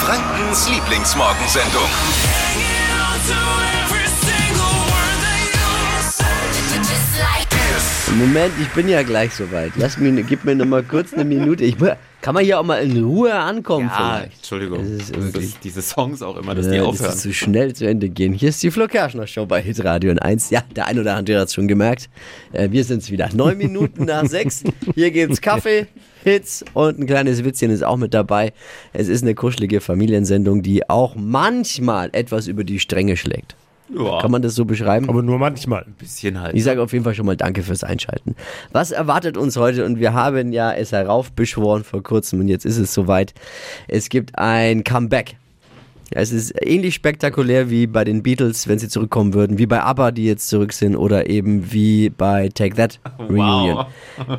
Frankens Lieblingsmorgensendung. Moment, ich bin ja gleich soweit. Lass mir, gib mir noch mal kurz eine Minute. Ich, kann man hier auch mal in Ruhe ankommen Ja, vielleicht? Entschuldigung. Das ist Das ist diese Songs auch immer, dass die Ja, aufhören. Das ist zu schnell zu Ende gehen. Hier ist die Flo Kerschner Show bei Hitradio 1. Ja, der ein oder andere hat es schon gemerkt. Äh, wir sind's wieder. Neun Minuten nach sechs. Hier gibt's Kaffee, Hits und ein kleines Witzchen ist auch mit dabei. Es ist eine kuschelige Familiensendung, die auch manchmal etwas über die Stränge schlägt. Ja, Kann man das so beschreiben? Aber nur manchmal. ein bisschen halt. Ich sage auf jeden Fall schon mal Danke fürs Einschalten. Was erwartet uns heute? Und wir haben ja es heraufbeschworen vor kurzem und jetzt ist es soweit. Es gibt ein Comeback. Es ist ähnlich spektakulär wie bei den Beatles, wenn sie zurückkommen würden, wie bei ABBA, die jetzt zurück sind, oder eben wie bei Take That Reunion. Wow.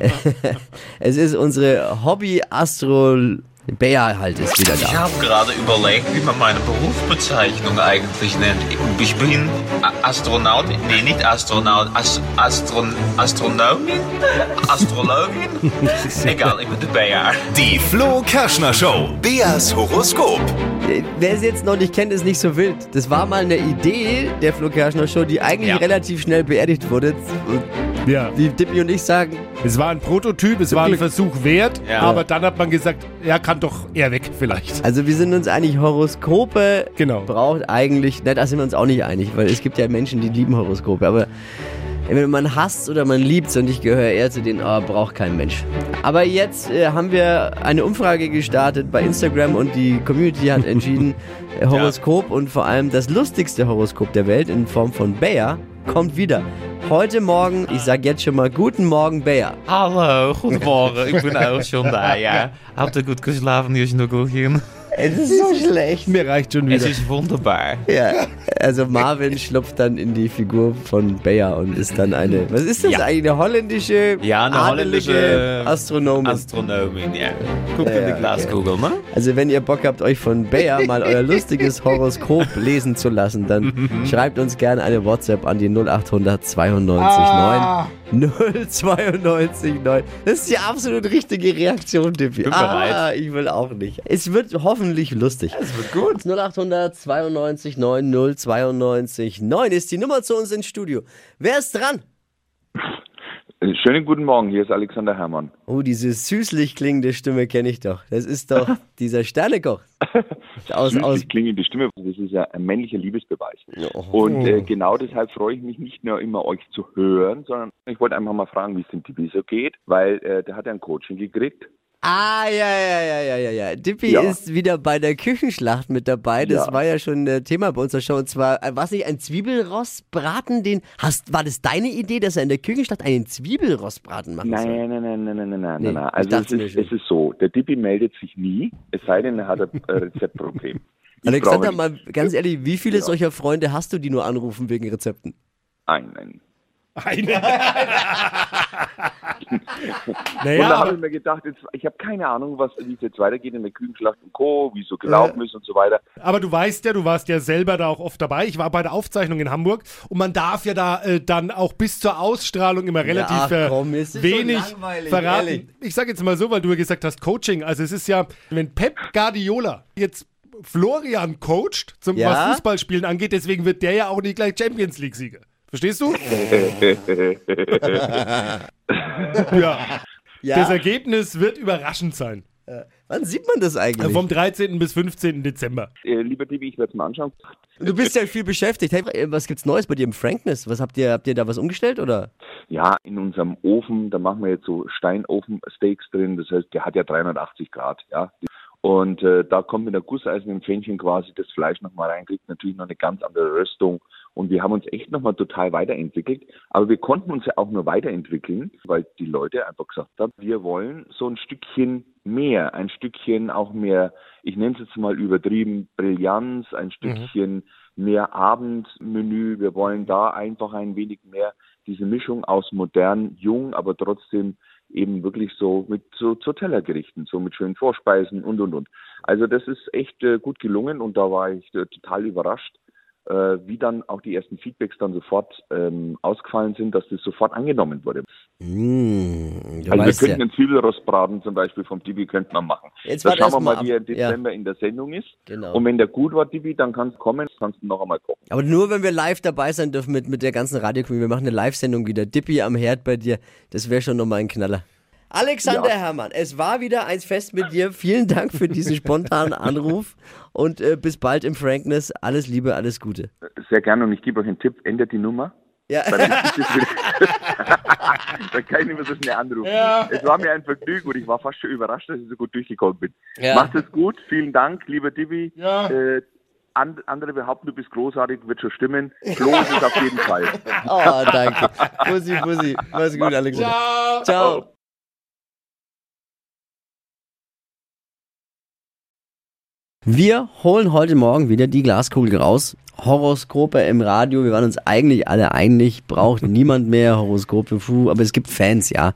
Es ist unsere Hobby-Astro... Bea halt ist wieder Ich da. habe gerade überlegt, wie man meine Berufsbezeichnung eigentlich nennt. Ich bin Astronaut, nee, nicht Astronaut, As Astron Astronomin? Astrologin? Egal, ich bin der Bär. Die Flo Kerschner Show. Beas Horoskop. Äh, Wer es jetzt noch nicht kennt, ist nicht so wild. Das war mal eine Idee der Flo Kerschner Show, die eigentlich Ja. relativ schnell beerdigt wurde. Ja. wie Dippy und ich sagen, Es war ein Prototyp, es war ein. Versuch wert, Ja. aber dann hat man gesagt, er kann doch eher weg vielleicht. also wir sind uns einig, Horoskope Genau. braucht eigentlich, ne, da sind wir uns auch nicht einig, weil es gibt ja Menschen, die lieben Horoskope, aber wenn man hasst oder man liebt und ich gehöre eher zu denen, oh, braucht kein Mensch. Aber jetzt äh, haben wir eine Umfrage gestartet bei Instagram und die Community hat entschieden, äh, Horoskop und vor allem das lustigste Horoskop der Welt in Form von Bayer kommt wieder. Heute Morgen, ich sag jetzt schon mal guten Morgen, Bayer. Hallo, goedemorgen. Ik ben ook schon da, ja. Habt ihr gut geschlafen, ihr Schnuckelchen? Es ist so schlecht. Mir reicht schon Es wieder. ist wunderbar. Ja, also Marvin schlupft dann in die Figur von Bayer und ist dann eine, was ist das Ja. eigentlich, eine holländische, Ja, eine holländische Astronomin. Astronomin, ja. Guck in Ja, die ja, Glaskugel, ne? also wenn ihr Bock habt, euch von Bayer mal euer lustiges Horoskop lesen zu lassen, dann schreibt uns gerne eine WhatsApp an die 0800 92 9 092 9. Das ist die absolut richtige Reaktion, Dippy. Bin Ah, bereit. ich will auch nicht. Es wird hoffentlich lustig. Es wird gut. 0800 92 9 092 9 ist die Nummer zu uns ins Studio. Wer ist dran? Schönen guten Morgen, hier ist Alexander Herrmann. Oh, diese süßlich klingende Stimme kenne ich doch. Das ist doch dieser Sternekoch. Aus, aus, klingende Stimme, das ist ja ein männlicher Liebesbeweis. Oh. Und äh, genau deshalb freue ich mich nicht nur immer euch zu hören, sondern ich wollte einfach mal fragen, wie es dem Tibi so geht, weil äh, der hat ja ein Coaching gekriegt. Ah, ja, ja, ja, ja, ja, ja. Dippy Ja. ist wieder bei der Küchenschlacht mit dabei. Das Ja. war ja schon äh, Thema bei unserer Show. Und zwar, äh, war es nicht ein Zwiebelrostbraten, den, hast, war das deine Idee, dass er in der Küchenschlacht einen Zwiebelrostbraten machen soll? Nein, nein, nein, nein, nein, nein, nein, Nee, nein. Also es ist, es ist so, der Tibi meldet sich nie, es sei denn, er hat ein Rezeptproblem. Ich Alexander, mal ganz ehrlich, wie viele solcher Freunde hast du, die nur anrufen wegen Rezepten? einen. Eine. Und da naja, habe ich mir gedacht, jetzt, ich habe keine Ahnung, was, wie es jetzt weitergeht in der Küchenschlacht und Co., wie es so gelaufen ist und so weiter. aber du weißt ja, du warst ja selber da auch oft dabei. Ich war bei der Aufzeichnung in Hamburg und man darf ja da äh, dann auch bis zur Ausstrahlung immer relativ ach äh, komm, wenig verraten. ehrlich. Ich sage jetzt mal so, weil du ja gesagt hast, Coaching. Also es ist ja, wenn Pep Guardiola jetzt Florian coacht, zum, Ja. was Fußballspielen angeht, deswegen wird der ja auch nicht gleich Champions League-Sieger. Verstehst du? ja. Ja. Das Ergebnis wird überraschend sein. Wann sieht man das eigentlich? Vom 13. bis 15. Dezember. Äh, lieber Tibi, ich werde es mal anschauen. Du bist ja viel beschäftigt. Hey, äh, was gibt's Neues bei dir im Frankness? Was habt ihr, habt ihr da was umgestellt oder? Ja, in unserem Ofen, da machen wir jetzt so Steinofen-Steaks drin. Das heißt, der hat ja 380 Grad, ja. Und äh, da kommt mit der gusseisernen Pfännchen quasi das Fleisch nochmal rein, kriegt natürlich noch eine ganz andere Röstung. Und wir haben uns echt nochmal total weiterentwickelt. Aber wir konnten uns ja auch nur weiterentwickeln, weil die Leute einfach gesagt haben, wir wollen so ein Stückchen mehr, ein Stückchen auch mehr, ich nenne es jetzt mal übertrieben, Brillanz, ein Stückchen mehr Abendmenü. Wir wollen da einfach ein wenig mehr diese Mischung aus modern, jung, aber trotzdem eben wirklich so mit so, so Tellergerichten, so mit schönen Vorspeisen und und und. Also das ist echt äh, gut gelungen und da war ich äh, total überrascht, wie dann auch die ersten Feedbacks dann sofort ähm, ausgefallen sind, dass das sofort angenommen wurde. Mmh, Also wir weißt ja. könnten einen Zwiebelrostbraten zum Beispiel vom Dibi könnten wir machen. Jetzt da warte schauen wir mal mal, wie er im ab. Ja. Dezember in der Sendung ist. Genau. Und wenn der gut war, Dibi, dann kannst du kommen, kannst du noch einmal kochen. Aber nur, wenn wir live dabei sein dürfen mit, mit der ganzen Radio Wir machen eine Live-Sendung wieder. Dippi am Herd bei dir. Das wäre schon nochmal ein Knaller. Alexander Ja. Herrmann, es war wieder ein Fest mit dir. Vielen Dank für diesen spontanen Anruf und äh, bis bald im Frankness. Alles Liebe, alles Gute. Sehr gerne und ich gebe euch einen Tipp, ändert die Nummer. Ja. Dann, dann kann ich nicht mehr so schnell anrufen. Es war mir ein Vergnügen und ich war fast schon überrascht, dass ich so gut durchgekommen bin. Ja. Macht es gut, vielen Dank, lieber Dibi. Ja. Äh, an, andere behaupten, du bist großartig, wird schon stimmen. Flo ist es auf jeden Fall. Oh, danke. Bussi, Bussi. Mach's gut, Alexander. Ciao. Wir holen heute Morgen wieder die Glaskugel raus. Horoskope im Radio, wir waren uns eigentlich alle einig, braucht niemand mehr Horoskope, puh, aber es gibt Fans, ja.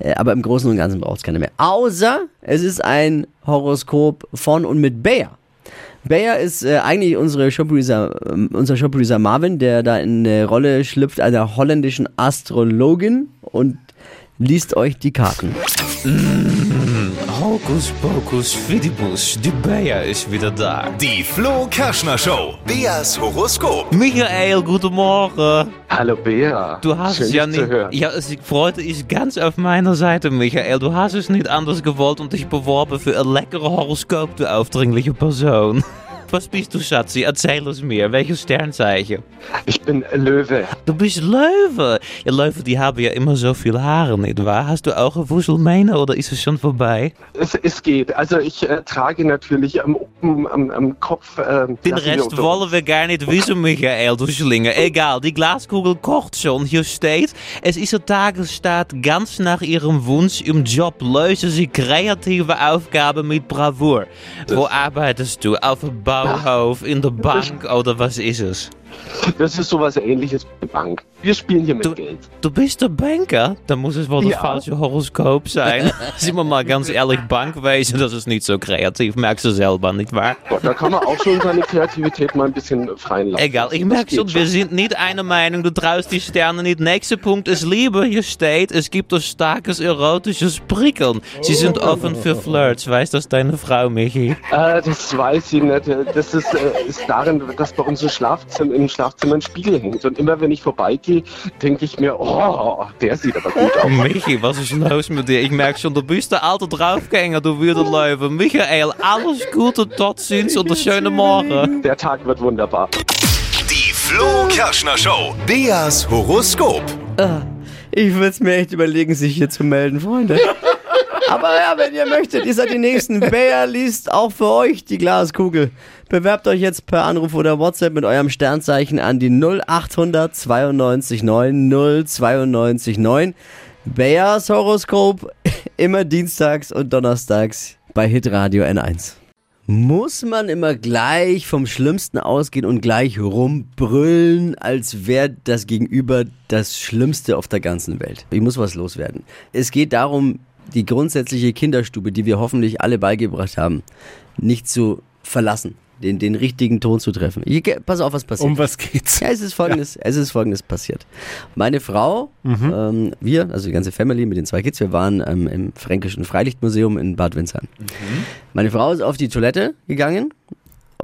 Äh, Aber im Großen und Ganzen braucht es keine mehr. Außer es ist ein Horoskop von und mit Bayer. Bayer ist äh, eigentlich unsere Showproducer, ähm, unser Showproducer Marvin, der da in eine Rolle schlüpft einer holländischen Astrologin und liest euch die Karten. Hokus pokus fidibus, die Bayer ist wieder da. Die Flo Kerschner Show. Beas Horoskop. Michael, guten Morgen. Hallo Bea. Du hast Schön, es ja nicht. hören. Ja, es freute ich ganz auf meiner Seite, Michael. Du hast es nicht anders gewollt und dich beworben für ein leckere Horoskop, du aufdringliche Person. Was bist du, Schatzi? Erzähl es mir. Welches Sternzeichen? Ich bin Löwe. Du bist Löwe. Ja, Löwe, die haben ja immer so viel Haare, nicht wahr? Hast du auch eine Wuschelmähne oder ist es schon vorbei? Es, es geht. Also ich äh, trage natürlich am, oben am, am Kopf. Äh, Den Rest wollen wir gar nicht wissen, Michael, du Schlinger. Egal, die Glaskugel kocht schon. Hier steht, es ist ein Tagesstaat ganz nach ihrem Wunsch im Job. Lösen sie kreative Aufgaben mit Bravour. Wo arbeitest du? Auf dem Bauhof, in der Bank oder was ist es? Das ist sowas ähnliches wie Bank. Wir spielen hier mit Du- Geld. Du bist der Banker? Dann muss es wohl das Ja. falsche Horoskop sein. Sind wir mal ganz ehrlich, Bankwesen, das ist nicht so kreativ. Merkst du selber, nicht wahr? Gott, da kann man auch schon seine Kreativität mal ein bisschen freien lassen. Egal, ich merke schon, wir sind nicht einer Meinung, du traust die Sterne nicht. Nächster Punkt ist Liebe. Hier steht, es gibt ein starkes erotisches Prickeln. Sie sind offen für Flirts. Weiß das deine Frau, Michi? Äh, das weiß ich nicht. Das ist, äh, ist darin, dass bei uns im Schlafzimmer, im Schlafzimmer ein Spiegel hängt. Und immer wenn ich vorbeigehe, denke ich mir, oh, der sieht aber gut aus. Michi, was ist los mit dir? Ich merke schon, du bist der alte Draufgänger, du Wiederläufer. Michael, alles Gute, tot ziens und einen schönen Morgen. Der Tag wird wunderbar. Die Flo Kerschner Show. Beas Horoskop. Ich würde es mir echt überlegen, sich hier zu melden, Freunde. Aber ja, wenn ihr möchtet, ihr seid die Nächsten. Bayer liest auch für euch die Glaskugel. Bewerbt euch jetzt per Anruf oder WhatsApp mit eurem Sternzeichen an die 0800 92 9 092 9. Bayers Horoskop immer dienstags und donnerstags bei Hitradio N1. Muss man immer gleich vom Schlimmsten ausgehen und gleich rumbrüllen, als wäre das Gegenüber das Schlimmste auf der ganzen Welt? Ich muss was loswerden. Es geht darum, die grundsätzliche Kinderstube, die wir hoffentlich alle beigebracht haben, nicht zu verlassen, den, den richtigen Ton zu treffen. Hier, pass auf, was passiert. Um was geht's? Ja, es ist folgendes, es ist folgendes passiert. Meine Frau, ähm, wir, also die ganze Family mit den zwei Kids, wir waren ähm, im Fränkischen Freilichtmuseum in Bad Windsheim. Meine Frau ist auf die Toilette gegangen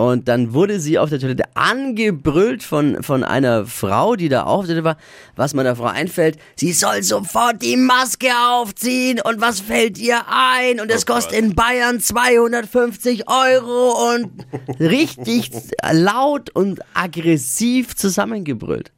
und dann wurde sie auf der Toilette angebrüllt von, von einer Frau, die da auf der Toilette war, was meiner Frau einfällt, sie soll sofort die Maske aufziehen und was fällt ihr ein und es kostet in Bayern 250 Euro und richtig laut und aggressiv zusammengebrüllt.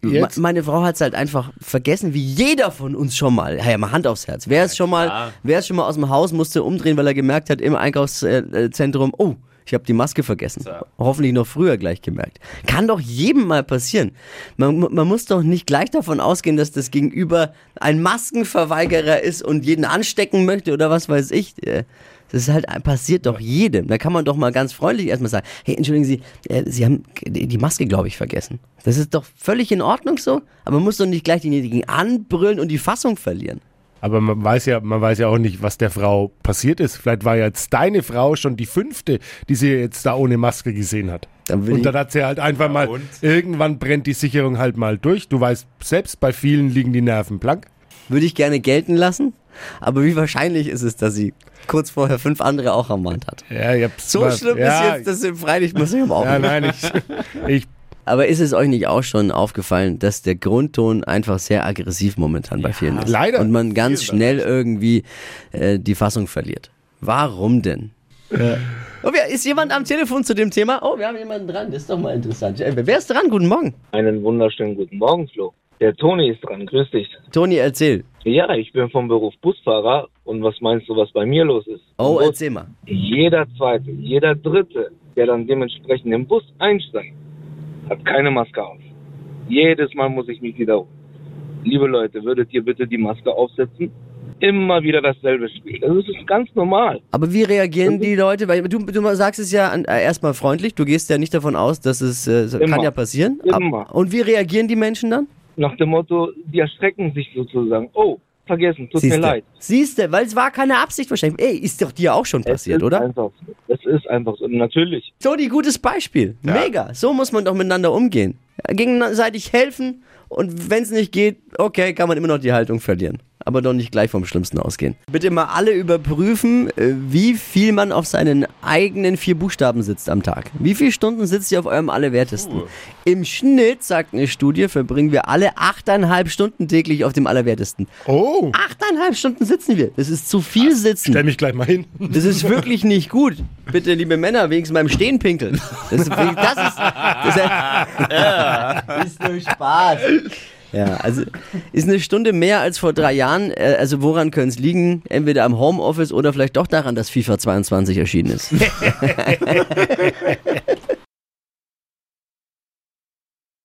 Me- Jetzt? Meine Frau hat es halt einfach vergessen, wie jeder von uns schon mal. Ja, ja, mal Hand aufs Herz. Wer ist schon mal, wer ist schon mal aus dem Haus musste umdrehen, weil er gemerkt hat im Einkaufszentrum, oh, ich habe die Maske vergessen. Hoffentlich noch früher gleich gemerkt. Kann doch jedem mal passieren. Man, man muss doch nicht gleich davon ausgehen, dass das Gegenüber ein Maskenverweigerer ist und jeden anstecken möchte oder was weiß ich. Äh, Das ist halt passiert doch jedem. Da kann man doch mal ganz freundlich erstmal sagen, hey, entschuldigen Sie, äh, Sie haben die Maske, glaube ich, vergessen. Das ist doch völlig in Ordnung so, aber man muss doch nicht gleich denjenigen anbrüllen und die Fassung verlieren. Aber man weiß ja, man weiß ja auch nicht, was der Frau passiert ist. Vielleicht war jetzt deine Frau schon die fünfte, die sie jetzt da ohne Maske gesehen hat. Dann Und dann hat sie halt einfach mal, irgendwann brennt die Sicherung halt mal durch. Du weißt, selbst bei vielen liegen die Nerven blank. Würde ich gerne gelten lassen. Aber wie wahrscheinlich ist es, dass sie kurz vorher fünf andere auch ermahnt hat? Ja, ich hab's So schlimm ja, ist jetzt das im Freilichtmuseum auch Ja, nicht. nein, ich, ich Aber ist es euch nicht auch schon aufgefallen, dass der Grundton einfach sehr aggressiv momentan bei vielen ist? leider. Und man ganz schnell irgendwie äh, die Fassung verliert. Warum denn? Oh, wer, ist jemand am Telefon zu dem Thema? Oh, wir haben jemanden dran. Das ist doch mal interessant. Äh, wer ist dran? Guten Morgen. Einen wunderschönen guten Morgen, Flo. Der Toni ist dran, grüß dich. Toni, erzähl. Ja, ich bin vom Beruf Busfahrer und was meinst du, was bei mir los ist? Oh, erzähl mal. jeder Zweite, jeder Dritte, der dann dementsprechend im Bus einsteigt, hat keine Maske auf. Jedes Mal muss ich mich wiederholen. Liebe Leute, würdet ihr bitte die Maske aufsetzen? Immer wieder dasselbe Spiel. Das ist ganz normal. Aber wie reagieren die Leute? Weil du, du sagst es ja äh, erstmal freundlich. Du gehst ja nicht davon aus, dass es äh, kann ja passieren. Immer. Und wie reagieren die Menschen dann? Nach dem Motto, die erschrecken sich sozusagen. Oh, vergessen, tut mir leid. Siehste, weil es war keine Absicht wahrscheinlich. Ey, ist doch dir auch schon passiert, es ist oder? Einfach so. Es ist einfach so. Natürlich. Toni, gutes Beispiel. Mega. So muss man doch miteinander umgehen. Ja, Gegenseitig helfen und wenn es nicht geht, okay, kann man immer noch die Haltung verlieren. Aber doch nicht gleich vom Schlimmsten ausgehen. Bitte mal alle überprüfen, äh, wie viel man auf seinen eigenen vier Buchstaben sitzt am Tag. Wie viele Stunden sitzt ihr auf eurem Allerwertesten? Im Schnitt, sagt eine Studie, verbringen wir alle achteinhalb Stunden täglich auf dem Allerwertesten. oh, Achteinhalb Stunden sitzen wir. Das ist zu viel sitzen. stell mich gleich mal hin. Das ist wirklich nicht gut. Bitte, liebe Männer, wenigstens beim Stehen pinkeln. Das ist, das ist, das ist, ist nur Spaß. Ja, also ist eine Stunde mehr als vor drei Jahren. Äh, Also woran könnte es liegen? Entweder am Homeoffice oder vielleicht doch daran, dass FIFA 22 erschienen ist.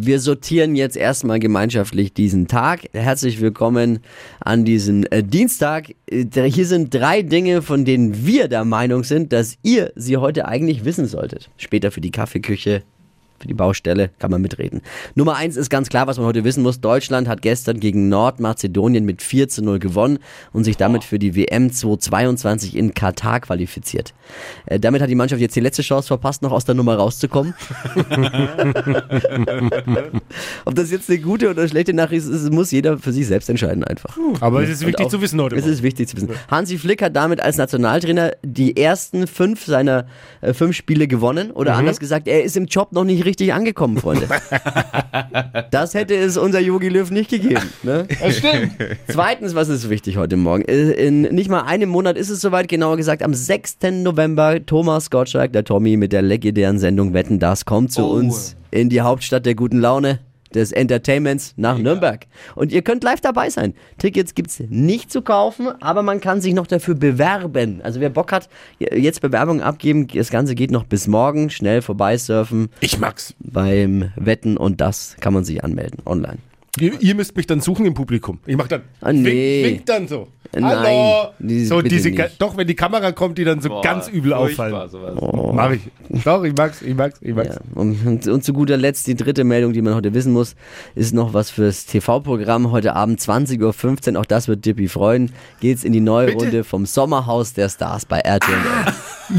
Wir sortieren jetzt erstmal gemeinschaftlich diesen Tag. Herzlich willkommen an diesem äh, Dienstag. Äh, hier sind drei Dinge, von denen wir der Meinung sind, dass ihr sie heute eigentlich wissen solltet. Später für die Kaffeeküche, für die Baustelle kann man mitreden. Nummer eins ist ganz klar, was man heute wissen muss. Deutschland hat gestern gegen Nordmazedonien mit 4 zu 0 gewonnen und sich damit für die WM 2022 in Katar qualifiziert. Äh, damit hat die Mannschaft jetzt die letzte Chance verpasst, noch aus der Nummer rauszukommen. Ob das jetzt eine gute oder schlechte Nachricht ist, muss jeder für sich selbst entscheiden einfach. Aber es ist wichtig auch- zu wissen heute. Es ist wichtig zu wissen. Hansi Flick hat damit als Nationaltrainer die ersten fünf seiner äh, fünf Spiele gewonnen. Oder anders gesagt, er ist im Job noch nicht richtig angekommen, Freunde. das hätte es unser Yogi Löw nicht gegeben. Ne? Das stimmt. Zweitens, was ist wichtig heute Morgen? Äh, In nicht mal einem Monat ist es soweit, genauer gesagt am 6. November. Thomas Gottschalk, der Tommy, mit der legendären Sendung Wetten, das kommt zu uns in die Hauptstadt der guten Laune. Des Entertainments nach Nürnberg. Und ihr könnt live dabei sein. Tickets gibt's nicht zu kaufen, aber man kann sich noch dafür bewerben. Also wer Bock hat, jetzt Bewerbung abgeben. Das Ganze geht noch bis morgen. Schnell vorbeisurfen. Ich mag's. Beim Wetten und das kann man sich anmelden online. Ihr, ihr müsst mich dann suchen im Publikum. Ich mach dann. Ah, nee. Wink, wink dann so. Nein, Hallo. diese- so diese, doch, wenn die Kamera kommt, die dann so ganz übel auffallen. Mach ich. Doch, ich mag's, ich mag's, ich mag's. Ja, und, und zu guter Letzt die dritte Meldung, die man heute wissen muss, ist noch was fürs TV-Programm. Heute Abend 20.15 Uhr, auch das wird Dippy freuen, geht's in die neue Bitte? Runde vom Sommerhaus der Stars bei RTL.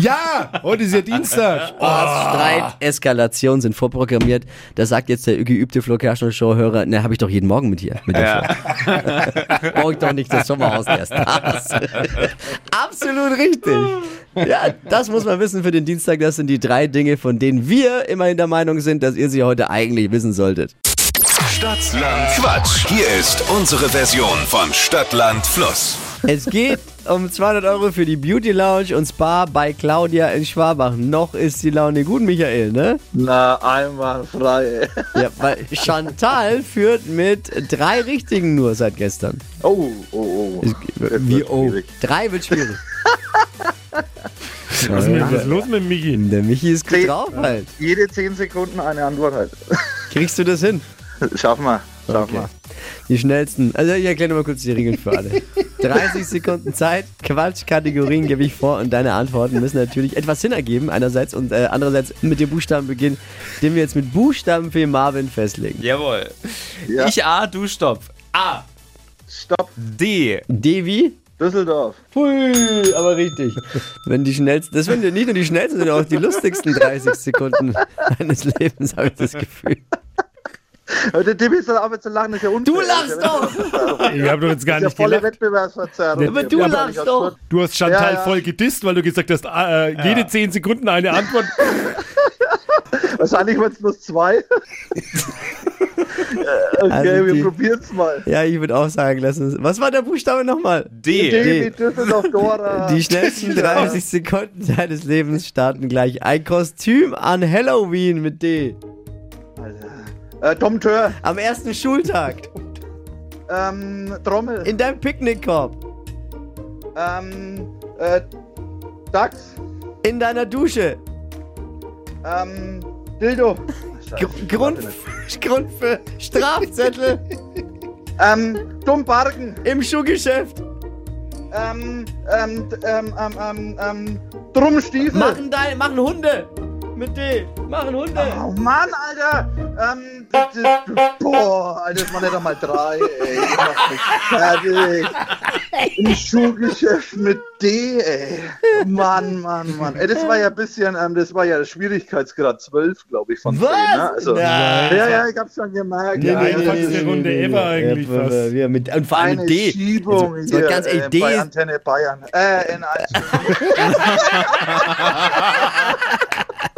Ja, heute ist ja Dienstag. Streit, Eskalation sind vorprogrammiert. Da sagt jetzt der geübte Flo Kerschner Show-Hörer, ne, habe ich doch jeden Morgen mit hier. Mit Show. Brauche ich doch nicht das Sommerhaus der Stars. Absolut richtig. Ja, das muss man wissen für den Dienstag. Das sind die drei Dinge, von denen wir immerhin der Meinung sind, dass ihr sie heute eigentlich wissen solltet. Stadtland Quatsch. Hier ist unsere Version von Stadtland Fluss. Es geht um 200 Euro für die Beauty Lounge und Spa bei Claudia in Schwabach. Noch ist die Laune gut, Michael, ne? Na, einmal frei. Ja, weil Chantal führt mit drei Richtigen nur seit gestern. Oh, oh, oh. Es- Wie, wird oh, drei wird schwierig. Was was ist los mit Michi? Der Michi ist gut drauf halt. Jede 10 Sekunden eine Antwort halt. Kriegst du das hin? Schaffen wir. Schaffen Okay. wir. Die schnellsten. Also ich erkläre mal kurz die Regeln für alle. 30 Sekunden Zeit, Quatsch-Kategorien gebe ich vor und deine Antworten müssen natürlich etwas Sinn ergeben. Einerseits und äh, andererseits mit dem Buchstaben beginnen, den wir jetzt mit Buchstaben für Marvin festlegen. Jawohl. Ja. Ich A, du Stopp. A. Stopp. D. D wie? Düsseldorf. Hui, aber richtig. Wenn die schnellsten, das sind ja nicht nur die schnellsten, sondern auch die lustigsten 30 Sekunden deines Lebens, habe ich das Gefühl. Der Tippi ist doch aber zu lachen, ist ja unfair. Du lachst doch! Ich habe doch jetzt gar Das ist ja nicht volle gelacht. Wettbewerbsverzerrung. Aber du lachst doch! Du hast Chantal Ja, ja. voll gedisst, weil du gesagt hast, äh, jede 10 Sekunden eine Antwort. Wahrscheinlich wird es nur zwei. okay, Also die- wir probieren's mal. Ja, ich würde auch sagen, lass uns. Was war der Buchstabe nochmal? D. Düsseldorf, Dora. Die schnellsten 30 Sekunden deines Lebens starten gleich. Ein Kostüm an Halloween mit D. Äh, Tom Tör. Am ersten Schultag. Ähm, Trommel. In deinem Picknickkorb. Ähm, äh, Dachs. In deiner Dusche. Ähm, Dildo. Gr Grund, Grund für Strafzettel. Ähm, Dummbarken. Im Schuhgeschäft. Ähm, ähm, ähm, ähm, ähm, ähm, Drumstiefel. Machen, dein, machen Hunde. Mit D. Machen Hunde. Oh Mann, Alter! Ähm, das, das, boah, Alter, ja doch mal drei, ey. Ich mach mich fertig. Im Schuhgeschäft mit D, ey. Mann, Mann, Mann. Ey, das war ja ein bisschen, ähm, das war ja der Schwierigkeitsgrad 12, glaube ich, von Was? 10, ne? Also, ja, ja, ich hab's schon gemerkt. Nee, ja, nee, ja, nee, nee, nee, Runde ever eigentlich Ja, fast. ja, mit, und vor allem eine mit D. Schiebung Also, so hier, ganz ehrlich, äh, D bei Antenne Bayern. Äh, in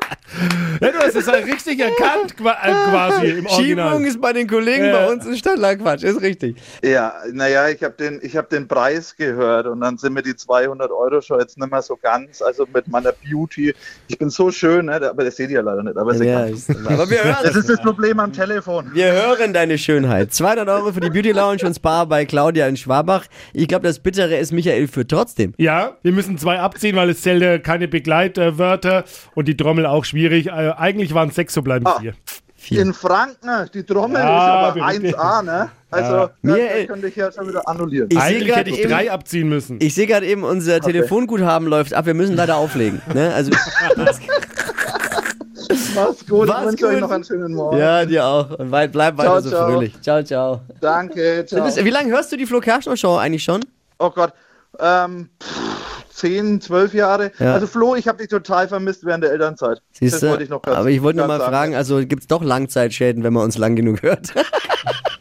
Ja, du hast es halt richtig erkannt, äh, quasi im Original. Schiebung ist bei den Kollegen Ja. bei uns in Stadtlandquatsch. Ist richtig. Ja, naja, ich habe den, ich hab den Preis gehört und dann sind mir die 200 Euro schon jetzt nicht mehr so ganz, also mit meiner Beauty. Ich bin so schön, ne? aber das seht ihr leider nicht. Aber Ja, ist, aber wir hören das ist das Problem am Telefon. Wir hören deine Schönheit. 200 Euro für die Beauty Lounge und Spa bei Claudia in Schwabach. Ich glaube, das Bittere ist Michael für trotzdem. Ja, wir müssen zwei abziehen, weil es zählt ja keine Begleitwörter und die Trommel auch schwierig. Äh, eigentlich waren es sechs, so bleiben Ah. vier. In Franken, die Trommel Ja, ist aber bitte. 1A, ne? Also, Ja. das, Mir- das könnte ich ja schon wieder annullieren. Ich Eigentlich hätte ich eben- drei abziehen müssen. Ich sehe gerade eben, unser Telefonguthaben läuft ab. Wir müssen leider auflegen. Ne? Also, Mach's gut, Mach's ich wünsche euch noch einen schönen Morgen. ja, dir auch. Und weit, bleib weiter Ciao, so ciao. fröhlich. Ciao, ciao. Danke, ciao. bist, wie lange hörst du die Flo Kerschner Show eigentlich schon? Oh Gott. Ähm, pff, 10, 12 Jahre. Ja. Also Flo, ich habe dich total vermisst während der Elternzeit. Siehst das du? wollte ich noch ganz- Aber ich wollte nur mal sagen. fragen, also gibt es doch Langzeitschäden, wenn man uns lang genug hört?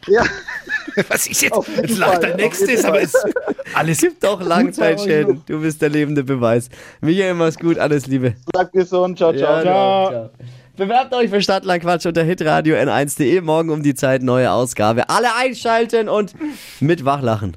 Ja, Was ist jetzt? Auf Jetzt lacht der Nächste, ist aber ist alles gibt doch Langzeitschäden. Du bist der lebende Beweis. Michael, mach's gut, alles Liebe. bleib gesund. Ciao, ciao. Ja, ciao. ciao. Bewerbt euch für Stadtlandquatsch unter hitradio n1.de. Morgen um die Zeit neue Ausgabe. Alle einschalten und mit Wachlachen.